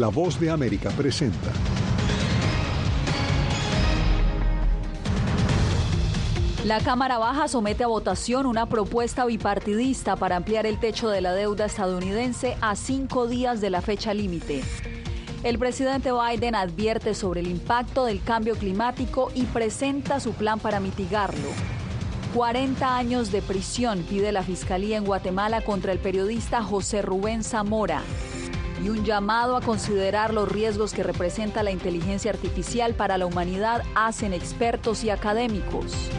La voz de América presenta. La Cámara Baja somete a votación una propuesta bipartidista para ampliar el techo de la deuda estadounidense a cinco días de la fecha límite. El presidente Biden advierte sobre el impacto del cambio climático y presenta su plan para mitigarlo. 40 años de prisión pide la Fiscalía en Guatemala contra el periodista José Rubén Zamora y un llamado a considerar los riesgos que representa la inteligencia artificial para la humanidad hacen expertos y académicos.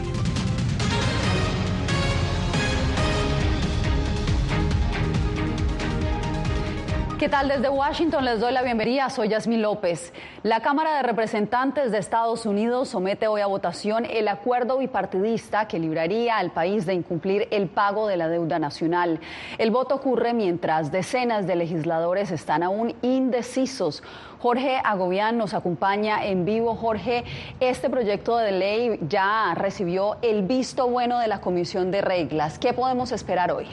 ¿Qué tal? Desde Washington les doy la bienvenida. Soy Yasmín López. La Cámara de Representantes de Estados Unidos somete hoy a votación el acuerdo bipartidista que libraría al país de incumplir el pago de la deuda nacional. El voto ocurre mientras decenas de legisladores están aún indecisos. Jorge Agobián nos acompaña en vivo. Jorge, este proyecto de ley ya recibió el visto bueno de la Comisión de Reglas. ¿Qué podemos esperar hoy?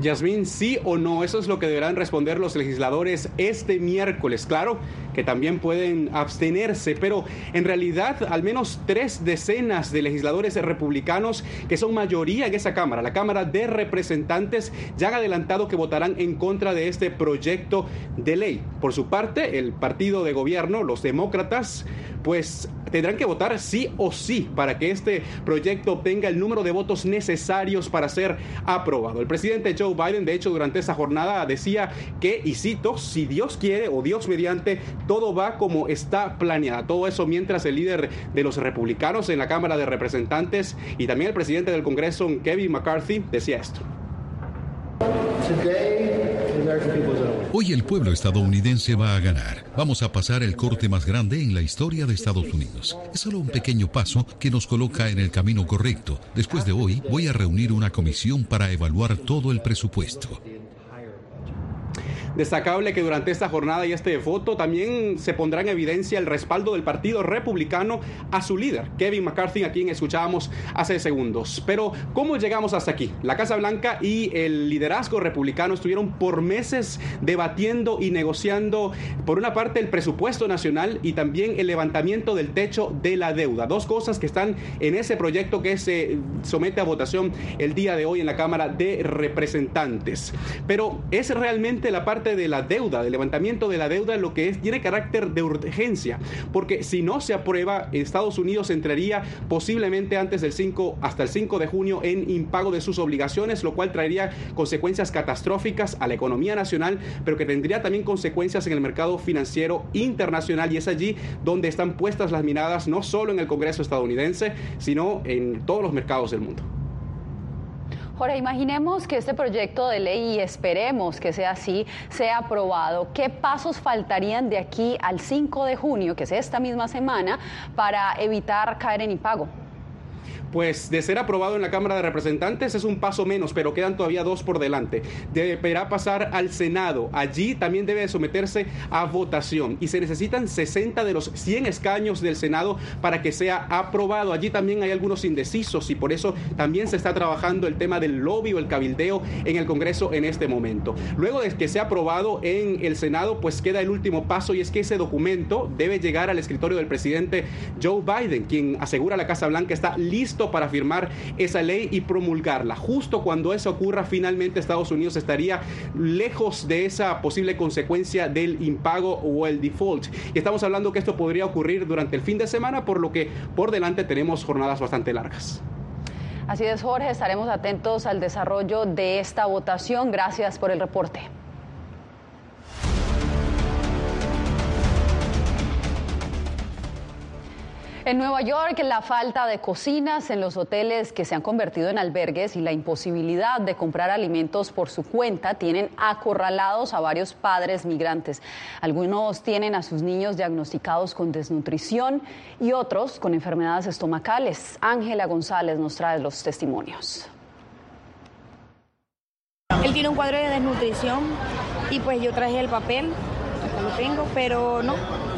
Yasmín, sí o no, eso es lo que deberán responder los legisladores este miércoles. Claro que también pueden abstenerse, pero en realidad al menos tres decenas de legisladores republicanos que son mayoría en esa Cámara, la Cámara de Representantes, ya han adelantado que votarán en contra de este proyecto de ley. Por su parte, el partido de gobierno, los demócratas, pues tendrán que votar sí o sí para que este proyecto obtenga el número de votos necesarios para ser aprobado. El presidente Joe Biden, de hecho, durante esa jornada decía que, y cito, si Dios quiere o Dios mediante, todo va como está planeado. Todo eso mientras el líder de los republicanos en la Cámara de Representantes y también el presidente del Congreso, Kevin McCarthy, decía esto. Hoy el pueblo estadounidense va a ganar. Vamos a pasar el corte más grande en la historia de Estados Unidos. Es solo un pequeño paso que nos coloca en el camino correcto. Después de hoy voy a reunir una comisión para evaluar todo el presupuesto. Destacable que durante esta jornada y este voto también se pondrá en evidencia el respaldo del Partido Republicano a su líder, Kevin McCarthy, a quien escuchábamos hace segundos. Pero, ¿cómo llegamos hasta aquí? La Casa Blanca y el liderazgo republicano estuvieron por meses debatiendo y negociando, por una parte, el presupuesto nacional y también el levantamiento del techo de la deuda. Dos cosas que están en ese proyecto que se somete a votación el día de hoy en la Cámara de Representantes. Pero, ¿es realmente la parte de la deuda, del levantamiento de la deuda, lo que es, tiene carácter de urgencia, porque si no se aprueba, Estados Unidos entraría posiblemente antes del 5, hasta el 5 de junio en impago de sus obligaciones, lo cual traería consecuencias catastróficas a la economía nacional, pero que tendría también consecuencias en el mercado financiero internacional y es allí donde están puestas las miradas no solo en el Congreso estadounidense, sino en todos los mercados del mundo. Jorge, imaginemos que este proyecto de ley, y esperemos que sea así, sea aprobado. ¿Qué pasos faltarían de aquí al 5 de junio, que es esta misma semana, para evitar caer en impago? Pues de ser aprobado en la Cámara de Representantes es un paso menos, pero quedan todavía dos por delante. Deberá pasar al Senado. Allí también debe someterse a votación y se necesitan 60 de los 100 escaños del Senado para que sea aprobado. Allí también hay algunos indecisos y por eso también se está trabajando el tema del lobby o el cabildeo en el Congreso en este momento. Luego de que sea aprobado en el Senado, pues queda el último paso y es que ese documento debe llegar al escritorio del presidente Joe Biden, quien asegura la Casa Blanca está listo para firmar esa ley y promulgarla. Justo cuando eso ocurra, finalmente Estados Unidos estaría lejos de esa posible consecuencia del impago o el default. Y estamos hablando que esto podría ocurrir durante el fin de semana, por lo que por delante tenemos jornadas bastante largas. Así es, Jorge, estaremos atentos al desarrollo de esta votación. Gracias por el reporte. En Nueva York, la falta de cocinas en los hoteles que se han convertido en albergues y la imposibilidad de comprar alimentos por su cuenta tienen acorralados a varios padres migrantes. Algunos tienen a sus niños diagnosticados con desnutrición y otros con enfermedades estomacales. Ángela González nos trae los testimonios. Él tiene un cuadro de desnutrición y pues yo traje el papel, lo tengo, pero no,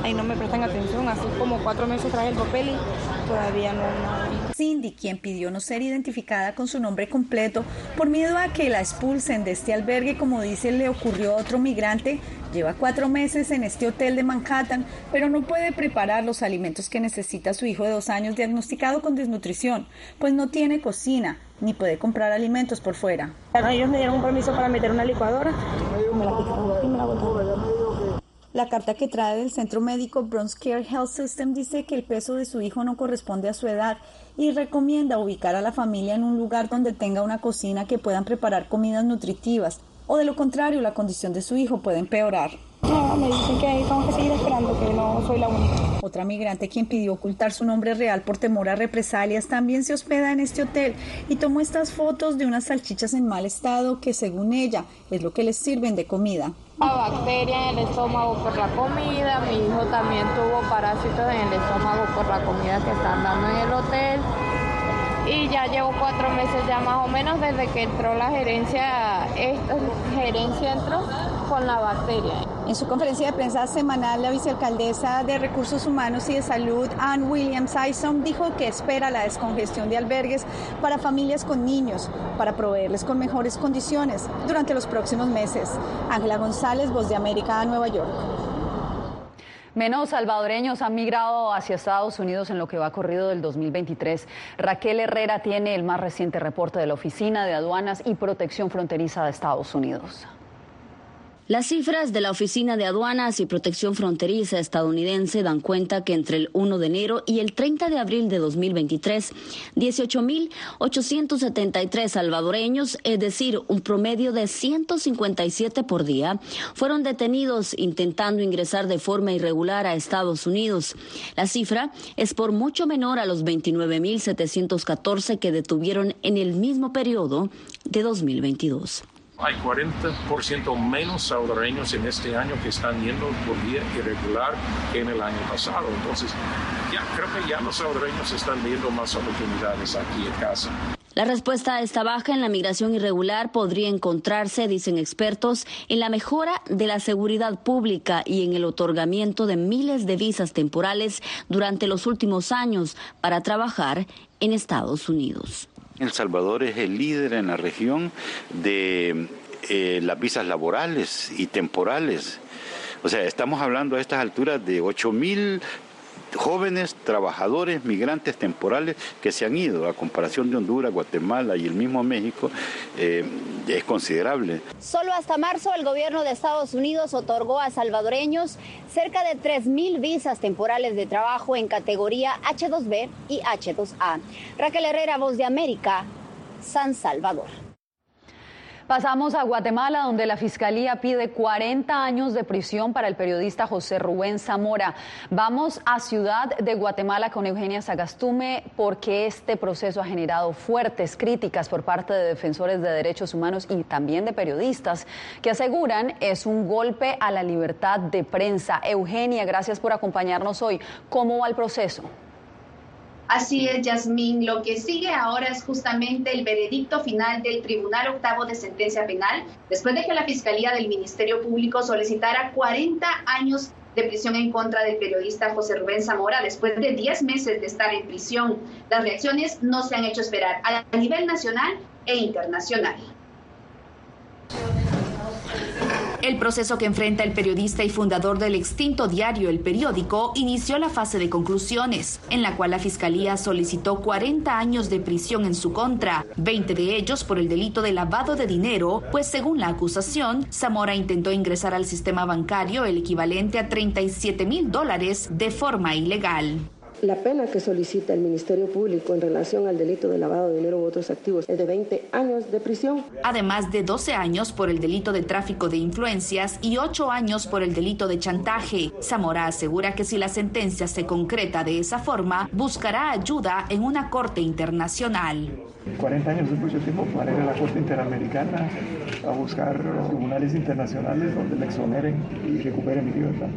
ahí no me prestan atención. Así como cuatro meses traje el papel y todavía no nada. Cindy, quien pidió no ser identificada con su nombre completo por miedo a que la expulsen de este albergue, como dice, le ocurrió a otro migrante, Lleva cuatro meses en este hotel de Manhattan, pero no puede preparar los alimentos que necesita su hijo de dos años diagnosticado con desnutrición, pues no tiene cocina ni puede comprar alimentos por fuera. Ellos me dieron un permiso para meter una licuadora. La carta que trae del centro médico Bronx Care Health System dice que el peso de su hijo no corresponde a su edad y recomienda ubicar a la familia en un lugar donde tenga una cocina que puedan preparar comidas nutritivas o de lo contrario la condición de su hijo puede empeorar. No, me dicen que tengo que seguir esperando, que no soy la única. Otra migrante quien pidió ocultar su nombre real por temor a represalias también se hospeda en este hotel y tomó estas fotos de unas salchichas en mal estado que según ella es lo que les sirven de comida. Bacteria en el estómago por la comida, mi hijo también tuvo parásitos en el estómago por la comida que están dando en el hotel y ya llevo cuatro meses ya más o menos desde que entró la gerencia, esta gerencia entró con la bacteria. En su conferencia de prensa semanal, la vicealcaldesa de Recursos Humanos y de Salud, Ann Williams Isom, dijo que espera la descongestión de albergues para familias con niños, para proveerles con mejores condiciones durante los próximos meses. Ángela González, Voz de América, Nueva York. Menos salvadoreños han migrado hacia Estados Unidos en lo que va corrido del 2023. Raquel Herrera tiene el más reciente reporte de la Oficina de Aduanas y Protección Fronteriza de Estados Unidos. Las cifras de la Oficina de Aduanas y Protección Fronteriza estadounidense dan cuenta que entre el 1 de enero y el 30 de abril de 2023, 18.873 salvadoreños, es decir, un promedio de 157 por día, fueron detenidos intentando ingresar de forma irregular a Estados Unidos. La cifra es por mucho menor a los 29.714 que detuvieron en el mismo periodo de 2022. Hay 40% menos salvadoreños en este año que están yendo por vía irregular que en el año pasado. Entonces, ya creo que ya los salvadoreños están viendo más oportunidades aquí en casa. La respuesta a esta baja en la migración irregular podría encontrarse, dicen expertos, en la mejora de la seguridad pública y en el otorgamiento de miles de visas temporales durante los últimos años para trabajar en Estados Unidos. El Salvador es el líder en la región de eh, las visas laborales y temporales. O sea, estamos hablando a estas alturas de 8 mil jóvenes trabajadores migrantes temporales que se han ido a comparación de Honduras, Guatemala y el mismo México eh, es considerable. Solo hasta marzo el gobierno de Estados Unidos otorgó a salvadoreños cerca de 3.000 visas temporales de trabajo en categoría H2B y H2A. Raquel Herrera, Voz de América, San Salvador. Pasamos a Guatemala, donde la Fiscalía pide 40 años de prisión para el periodista José Rubén Zamora. Vamos a Ciudad de Guatemala con Eugenia Sagastume, porque este proceso ha generado fuertes críticas por parte de defensores de derechos humanos y también de periodistas, que aseguran es un golpe a la libertad de prensa. Eugenia, gracias por acompañarnos hoy. ¿Cómo va el proceso? Así es, Yasmín. Lo que sigue ahora es justamente el veredicto final del Tribunal Octavo de Sentencia Penal, después de que la Fiscalía del Ministerio Público solicitara 40 años de prisión en contra del periodista José Rubén Zamora después de 10 meses de estar en prisión. Las reacciones no se han hecho esperar a nivel nacional e internacional. El proceso que enfrenta el periodista y fundador del extinto diario El Periódico inició la fase de conclusiones, en la cual la Fiscalía solicitó 40 años de prisión en su contra, 20 de ellos por el delito de lavado de dinero, pues según la acusación, Zamora intentó ingresar al sistema bancario el equivalente a 37 mil dólares de forma ilegal. La pena que solicita el Ministerio Público en relación al delito de lavado de dinero u otros activos es de 20 años de prisión. Además de 12 años por el delito de tráfico de influencias y 8 años por el delito de chantaje. Zamora asegura que si la sentencia se concreta de esa forma, buscará ayuda en una corte internacional. 40 años es mucho tiempo para ir a la Corte Interamericana a buscar tribunales internacionales donde me exoneren y recuperen mi libertad.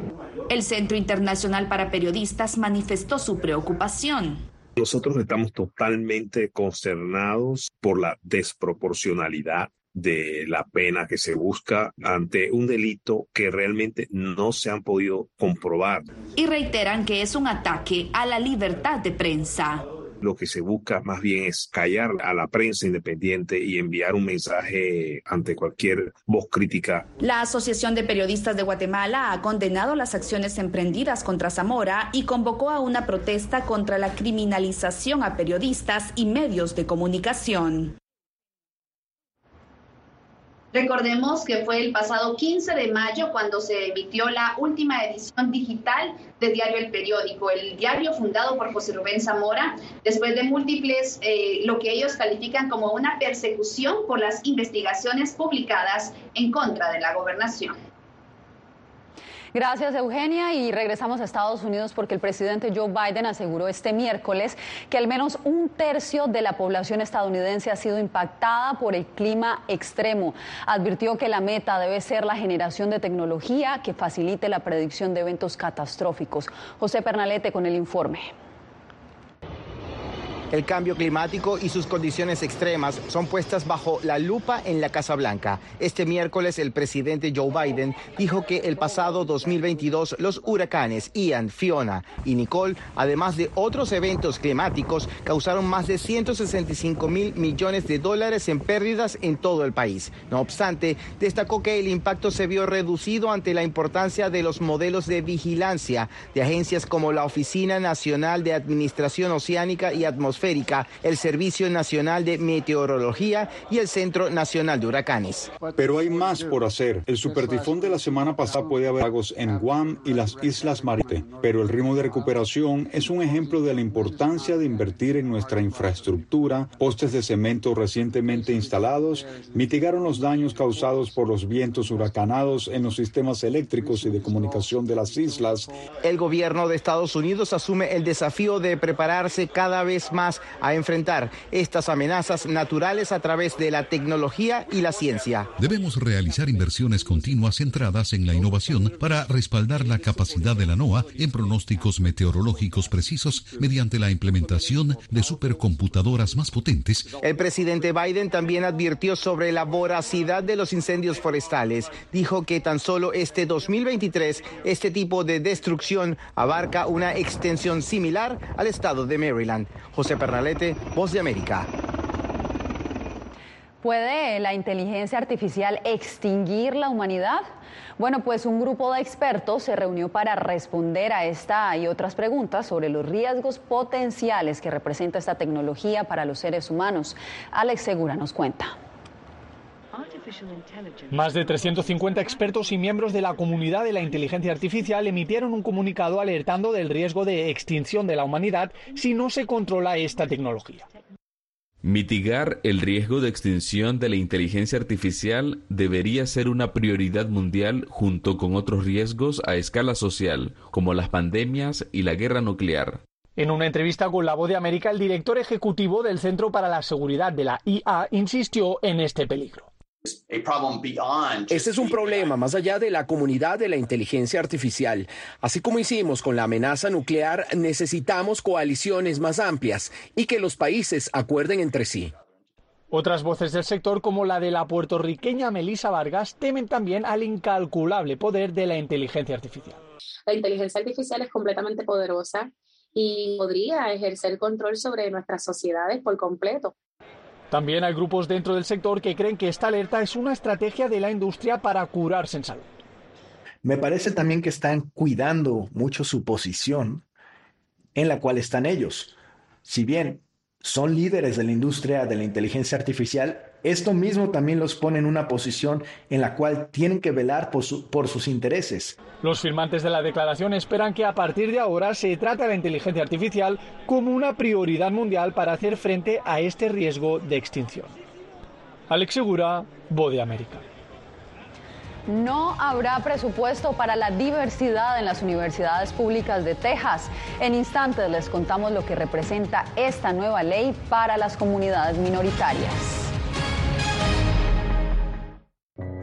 El Centro Internacional para Periodistas manifestó su preocupación. Nosotros estamos totalmente consternados por la desproporcionalidad de la pena que se busca ante un delito que realmente no se han podido comprobar. Y reiteran que es un ataque a la libertad de prensa. Lo que se busca más bien es callar a la prensa independiente y enviar un mensaje ante cualquier voz crítica. La Asociación de Periodistas de Guatemala ha condenado las acciones emprendidas contra Zamora y convocó a una protesta contra la criminalización a periodistas y medios de comunicación. Recordemos que fue el pasado 15 de mayo cuando se emitió la última edición digital de Diario El Periódico, el diario fundado por José Rubén Zamora, después de múltiples, eh, lo que ellos califican como una persecución por las investigaciones publicadas en contra de la gobernación. Gracias, Eugenia. Y regresamos a Estados Unidos porque el presidente Joe Biden aseguró este miércoles que al menos un tercio de la población estadounidense ha sido impactada por el clima extremo. Advirtió que la meta debe ser la generación de tecnología que facilite la predicción de eventos catastróficos. José Pernalete con el informe. El cambio climático y sus condiciones extremas son puestas bajo la lupa en la Casa Blanca. Este miércoles el presidente Joe Biden dijo que el pasado 2022 los huracanes Ian, Fiona y Nicole, además de otros eventos climáticos, causaron más de 165 mil millones de dólares en pérdidas en todo el país. No obstante, destacó que el impacto se vio reducido ante la importancia de los modelos de vigilancia de agencias como la Oficina Nacional de Administración Oceánica y Atmosférica el Servicio Nacional de Meteorología y el Centro Nacional de Huracanes. Pero hay más por hacer. El supertifón de la semana pasada puede haber lagos en Guam y las Islas Marítimas, pero el ritmo de recuperación es un ejemplo de la importancia de invertir en nuestra infraestructura. Postes de cemento recientemente instalados mitigaron los daños causados por los vientos huracanados en los sistemas eléctricos y de comunicación de las islas. El gobierno de Estados Unidos asume el desafío de prepararse cada vez más a enfrentar estas amenazas naturales a través de la tecnología y la ciencia. Debemos realizar inversiones continuas centradas en la innovación para respaldar la capacidad de la NOAA en pronósticos meteorológicos precisos mediante la implementación de supercomputadoras más potentes. El presidente Biden también advirtió sobre la voracidad de los incendios forestales. Dijo que tan solo este 2023 este tipo de destrucción abarca una extensión similar al estado de Maryland. José Pernalete, Voz de América. ¿Puede la inteligencia artificial extinguir la humanidad? Bueno, pues un grupo de expertos se reunió para responder a esta y otras preguntas sobre los riesgos potenciales que representa esta tecnología para los seres humanos. Alex Segura nos cuenta. Más de 350 expertos y miembros de la comunidad de la inteligencia artificial emitieron un comunicado alertando del riesgo de extinción de la humanidad si no se controla esta tecnología. Mitigar el riesgo de extinción de la inteligencia artificial debería ser una prioridad mundial junto con otros riesgos a escala social, como las pandemias y la guerra nuclear. En una entrevista con La Voz de América, el director ejecutivo del Centro para la Seguridad de la IA insistió en este peligro. Este es un problema más allá de la comunidad de la inteligencia artificial. Así como hicimos con la amenaza nuclear, necesitamos coaliciones más amplias y que los países acuerden entre sí. Otras voces del sector, como la de la puertorriqueña Melissa Vargas, temen también al incalculable poder de la inteligencia artificial. La inteligencia artificial es completamente poderosa y podría ejercer control sobre nuestras sociedades por completo. También hay grupos dentro del sector que creen que esta alerta es una estrategia de la industria para curarse en salud. Me parece también que están cuidando mucho su posición en la cual están ellos. Si bien son líderes de la industria de la inteligencia artificial, esto mismo también los pone en una posición en la cual tienen que velar por, sus intereses. Los firmantes de la declaración esperan que a partir de ahora se trate a la inteligencia artificial como una prioridad mundial para hacer frente a este riesgo de extinción. Alex Segura, Bode América. No habrá presupuesto para la diversidad en las universidades públicas de Texas. En instantes les contamos lo que representa esta nueva ley para las comunidades minoritarias.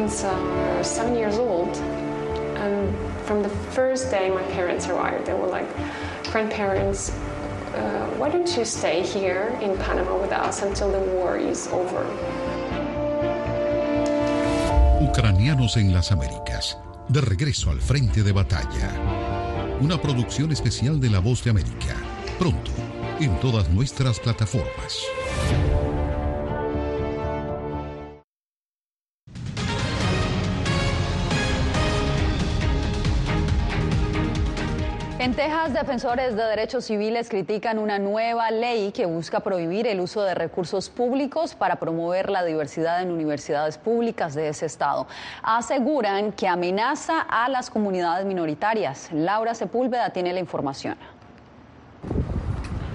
my twins are seven years old. And from the first day my parents arrived, they were like, grandparents, uh, why don't you stay here in Panama with us until the war is over? Ucranianos en las Américas, de regreso al frente de batalla. Una producción especial de La Voz de América. Pronto, en todas nuestras plataformas. Texas, defensores de derechos civiles critican una nueva ley que busca prohibir el uso de recursos públicos para promover la diversidad en universidades públicas de ese estado. Aseguran que amenaza a las comunidades minoritarias. Laura Sepúlveda tiene la información.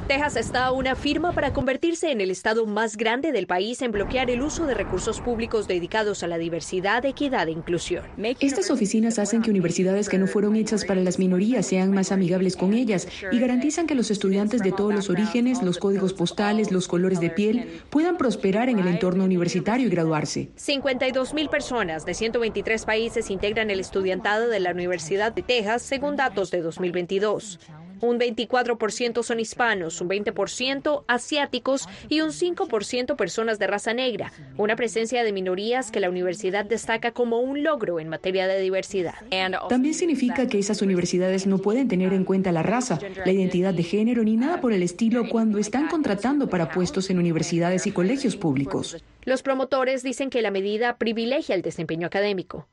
Texas está a una firma para convertirse en el estado más grande del país en bloquear el uso de recursos públicos dedicados a la diversidad, equidad e inclusión. Estas oficinas hacen que universidades que no fueron hechas para las minorías sean más amigables con ellas y garantizan que los estudiantes de todos los orígenes, los códigos postales, los colores de piel puedan prosperar en el entorno universitario y graduarse. 52 mil personas de 123 países integran el estudiantado de la Universidad de Texas según datos de 2022. Un 24% son hispanos, un 20% asiáticos y un 5% personas de raza negra, una presencia de minorías que la universidad destaca como un logro en materia de diversidad. También significa que esas universidades no pueden tener en cuenta la raza, la identidad de género ni nada por el estilo cuando están contratando para puestos en universidades y colegios públicos. Los promotores dicen que la medida privilegia el desempeño académico.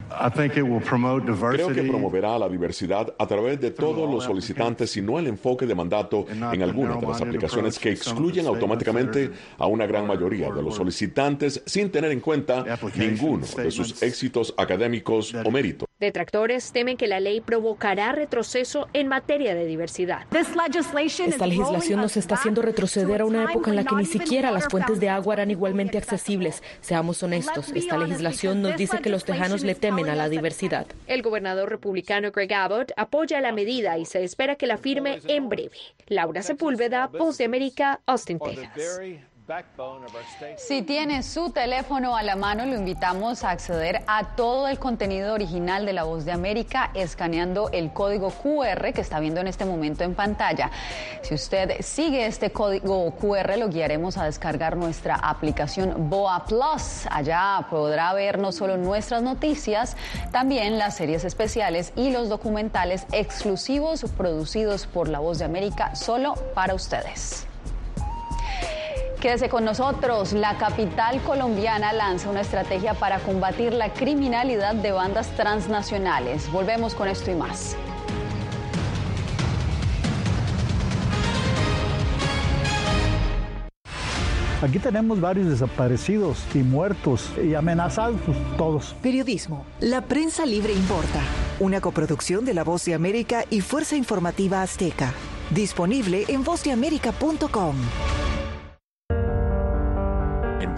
Creo que promoverá la diversidad a través de todos los solicitantes y no el enfoque de mandato en algunas de las aplicaciones que excluyen automáticamente a una gran mayoría de los solicitantes sin tener en cuenta ninguno de sus éxitos académicos o méritos. Detractores temen que la ley provocará retroceso en materia de diversidad. Esta legislación nos está haciendo retroceder a una época en la que ni siquiera las fuentes de agua eran igualmente accesibles. Seamos honestos, esta legislación nos dice que los tejanos le temen a la diversidad. El gobernador republicano Greg Abbott apoya la medida y se espera que la firme en breve. Laura Sepúlveda, Voz de América, Austin, Texas. Si tiene su teléfono a la mano, lo invitamos a acceder a todo el contenido original de La Voz de América escaneando el código QR que está viendo en este momento en pantalla. Si usted sigue este código QR, lo guiaremos a descargar nuestra aplicación Boa Plus. Allá podrá ver no solo nuestras noticias, también las series especiales y los documentales exclusivos producidos por La Voz de América solo para ustedes. Quédese con nosotros. La capital colombiana lanza una estrategia para combatir la criminalidad de bandas transnacionales. Volvemos con esto y más. Aquí tenemos varios desaparecidos y muertos y amenazados todos. Periodismo. La prensa libre importa. Una coproducción de La Voz de América y Fuerza Informativa Azteca. Disponible en vozdeamerica.com.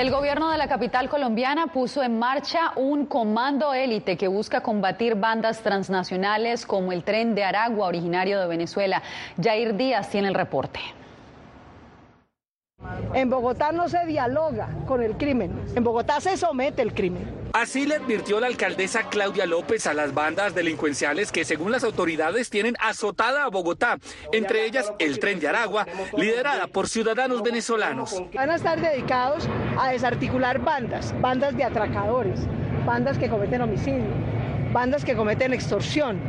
El gobierno de la capital colombiana puso en marcha un comando élite que busca combatir bandas transnacionales como el tren de Aragua, originario de Venezuela. Jair Díaz tiene el reporte. En Bogotá no se dialoga con el crimen, en Bogotá se somete el crimen. Así le advirtió la alcaldesa Claudia López a las bandas delincuenciales que según las autoridades tienen azotada a Bogotá, entre ellas el tren de Aragua, liderada por ciudadanos venezolanos. Van a estar dedicados a desarticular bandas, bandas de atracadores, bandas que cometen homicidio, bandas que cometen extorsión,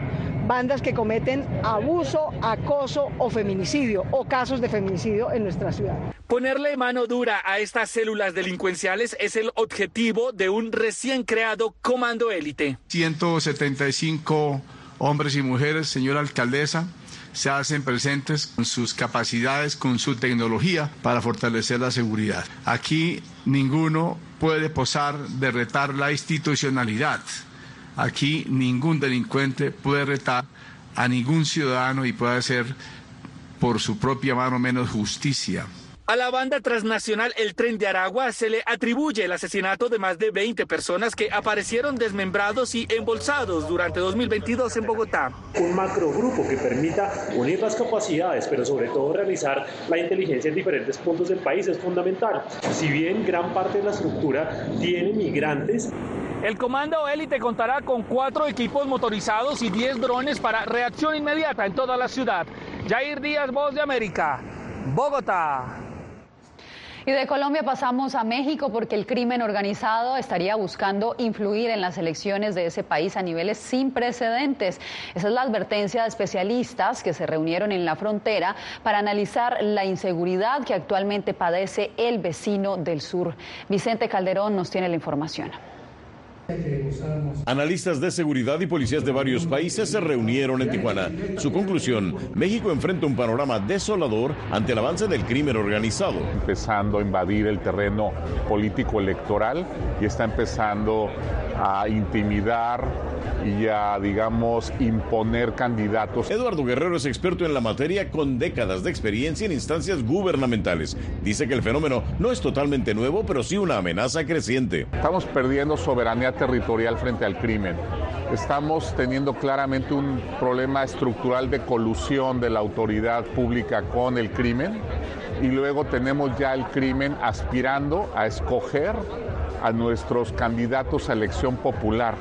bandas que cometen abuso, acoso o feminicidio o casos de feminicidio en nuestra ciudad. Ponerle mano dura a estas células delincuenciales es el objetivo de un recién creado comando élite. 175 hombres y mujeres, señora alcaldesa, se hacen presentes con sus capacidades, con su tecnología para fortalecer la seguridad. Aquí ninguno puede posar de retar la institucionalidad. Aquí ningún delincuente puede retar a ningún ciudadano y puede hacer por su propia mano menos justicia. A la banda transnacional El Tren de Aragua se le atribuye el asesinato de más de 20 personas que aparecieron desmembrados y embolsados durante 2022 en Bogotá. Un macrogrupo que permita unir las capacidades, pero sobre todo realizar la inteligencia en diferentes puntos del país es fundamental. Si bien gran parte de la estructura tiene migrantes, el comando élite contará con cuatro equipos motorizados y 10 drones para reacción inmediata en toda la ciudad. Jair Díaz, Voz de América, Bogotá. Y de Colombia pasamos a México porque el crimen organizado estaría buscando influir en las elecciones de ese país a niveles sin precedentes. Esa es la advertencia de especialistas que se reunieron en la frontera para analizar la inseguridad que actualmente padece el vecino del sur. Vicente Calderón nos tiene la información. Analistas de seguridad y policías de varios países se reunieron en Tijuana. Su conclusión, México enfrenta un panorama desolador ante el avance del crimen organizado. Empezando a invadir el terreno político electoral y está empezando a intimidar y a, digamos, imponer candidatos. Eduardo Guerrero es experto en la materia con décadas de experiencia en instancias gubernamentales. Dice que el fenómeno no es totalmente nuevo, pero sí una amenaza creciente. Estamos perdiendo soberanía territorial frente al crimen. Estamos teniendo claramente un problema estructural de colusión de la autoridad pública con el crimen y luego tenemos ya el crimen aspirando a escoger a nuestros candidatos a elección popular.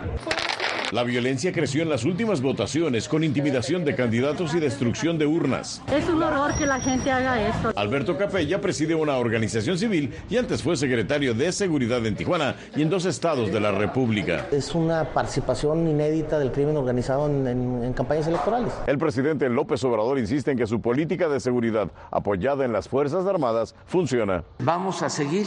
La violencia creció en las últimas votaciones con intimidación de candidatos y destrucción de urnas. Es un horror que la gente haga esto. Alberto Capella preside una organización civil y antes fue secretario de Seguridad en Tijuana y en dos estados de la República. Es una participación inédita del crimen organizado en, en campañas electorales. El presidente López Obrador insiste en que su política de seguridad apoyada en las Fuerzas Armadas funciona. Vamos a seguir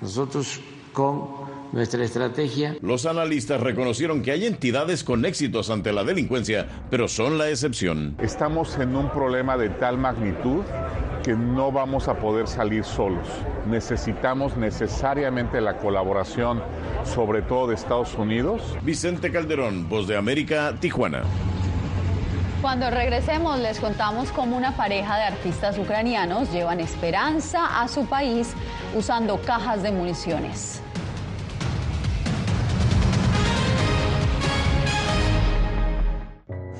nosotros con nuestra estrategia. Los analistas reconocieron que hay entidades con éxitos ante la delincuencia, pero son la excepción. Estamos en un problema de tal magnitud que no vamos a poder salir solos. Necesitamos necesariamente la colaboración, sobre todo de Estados Unidos. Vicente Calderón, Voz de América, Tijuana. Cuando regresemos les contamos cómo una pareja de artistas ucranianos llevan esperanza a su país usando cajas de municiones.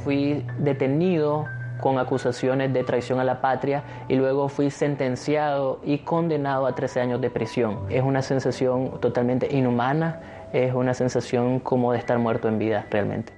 Fui detenido con acusaciones de traición a la patria y luego fui sentenciado y condenado a 13 años de prisión. Es una sensación totalmente inhumana, es una sensación como de estar muerto en vida realmente.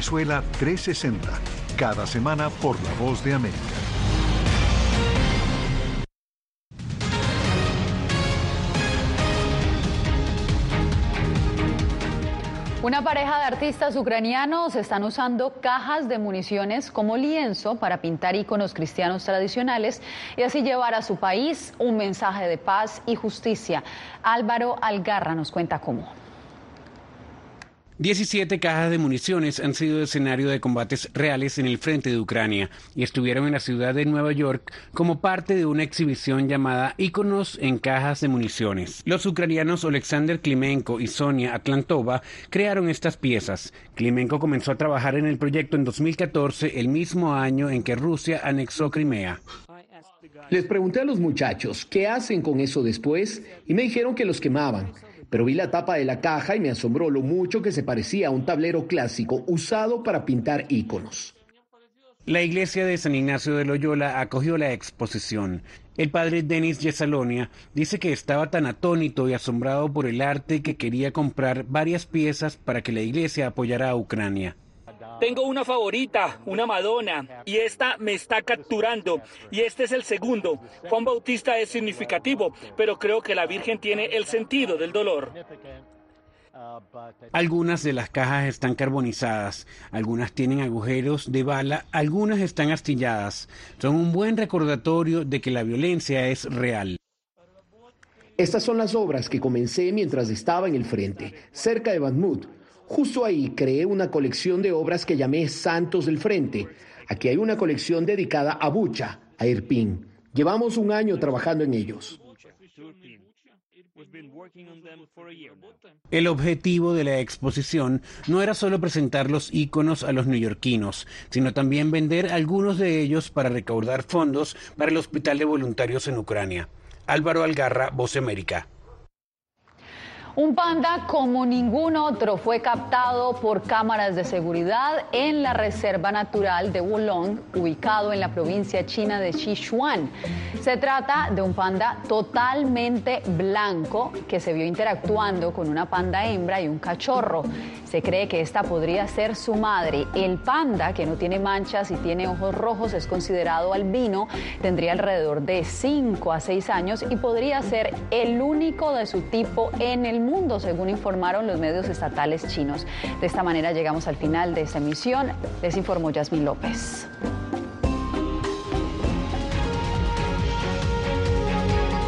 Venezuela 360, cada semana por La Voz de América. Una pareja de artistas ucranianos están usando cajas de municiones como lienzo para pintar iconos cristianos tradicionales y así llevar a su país un mensaje de paz y justicia. Álvaro Algarra nos cuenta cómo. 17 cajas de municiones han sido escenario de combates reales en el frente de Ucrania y estuvieron en la ciudad de Nueva York como parte de una exhibición llamada Íconos en cajas de municiones. Los ucranianos Alexander Klimenko y Sonia Atlantova crearon estas piezas. Klimenko comenzó a trabajar en el proyecto en 2014, el mismo año en que Rusia anexó Crimea. Les pregunté a los muchachos qué hacen con eso después y me dijeron que los quemaban pero vi la tapa de la caja y me asombró lo mucho que se parecía a un tablero clásico usado para pintar íconos. La iglesia de San Ignacio de Loyola acogió la exposición. El padre Denis Yesalonia dice que estaba tan atónito y asombrado por el arte que quería comprar varias piezas para que la iglesia apoyara a Ucrania. Tengo una favorita, una Madonna, y esta me está capturando. Y este es el segundo. Juan Bautista es significativo, pero creo que la Virgen tiene el sentido del dolor. Algunas de las cajas están carbonizadas, algunas tienen agujeros de bala, algunas están astilladas. Son un buen recordatorio de que la violencia es real. Estas son las obras que comencé mientras estaba en el frente, cerca de Bakhmut, Justo ahí creé una colección de obras que llamé Santos del Frente. Aquí hay una colección dedicada a Bucha, a Irpin. Llevamos un año trabajando en ellos. El objetivo de la exposición no era solo presentar los íconos a los neoyorquinos, sino también vender algunos de ellos para recaudar fondos para el Hospital de Voluntarios en Ucrania. Álvaro Algarra, Voz América. Un panda como ningún otro fue captado por cámaras de seguridad en la Reserva Natural de Wulong, ubicado en la provincia china de Sichuan. Se trata de un panda totalmente blanco que se vio interactuando con una panda hembra y un cachorro. Se cree que esta podría ser su madre. El panda, que no tiene manchas y tiene ojos rojos, es considerado albino, tendría alrededor de 5 a 6 años y podría ser el único de su tipo en el mundo, según informaron los medios estatales chinos. De esta manera llegamos al final de esta emisión. Les informó Yasmín López.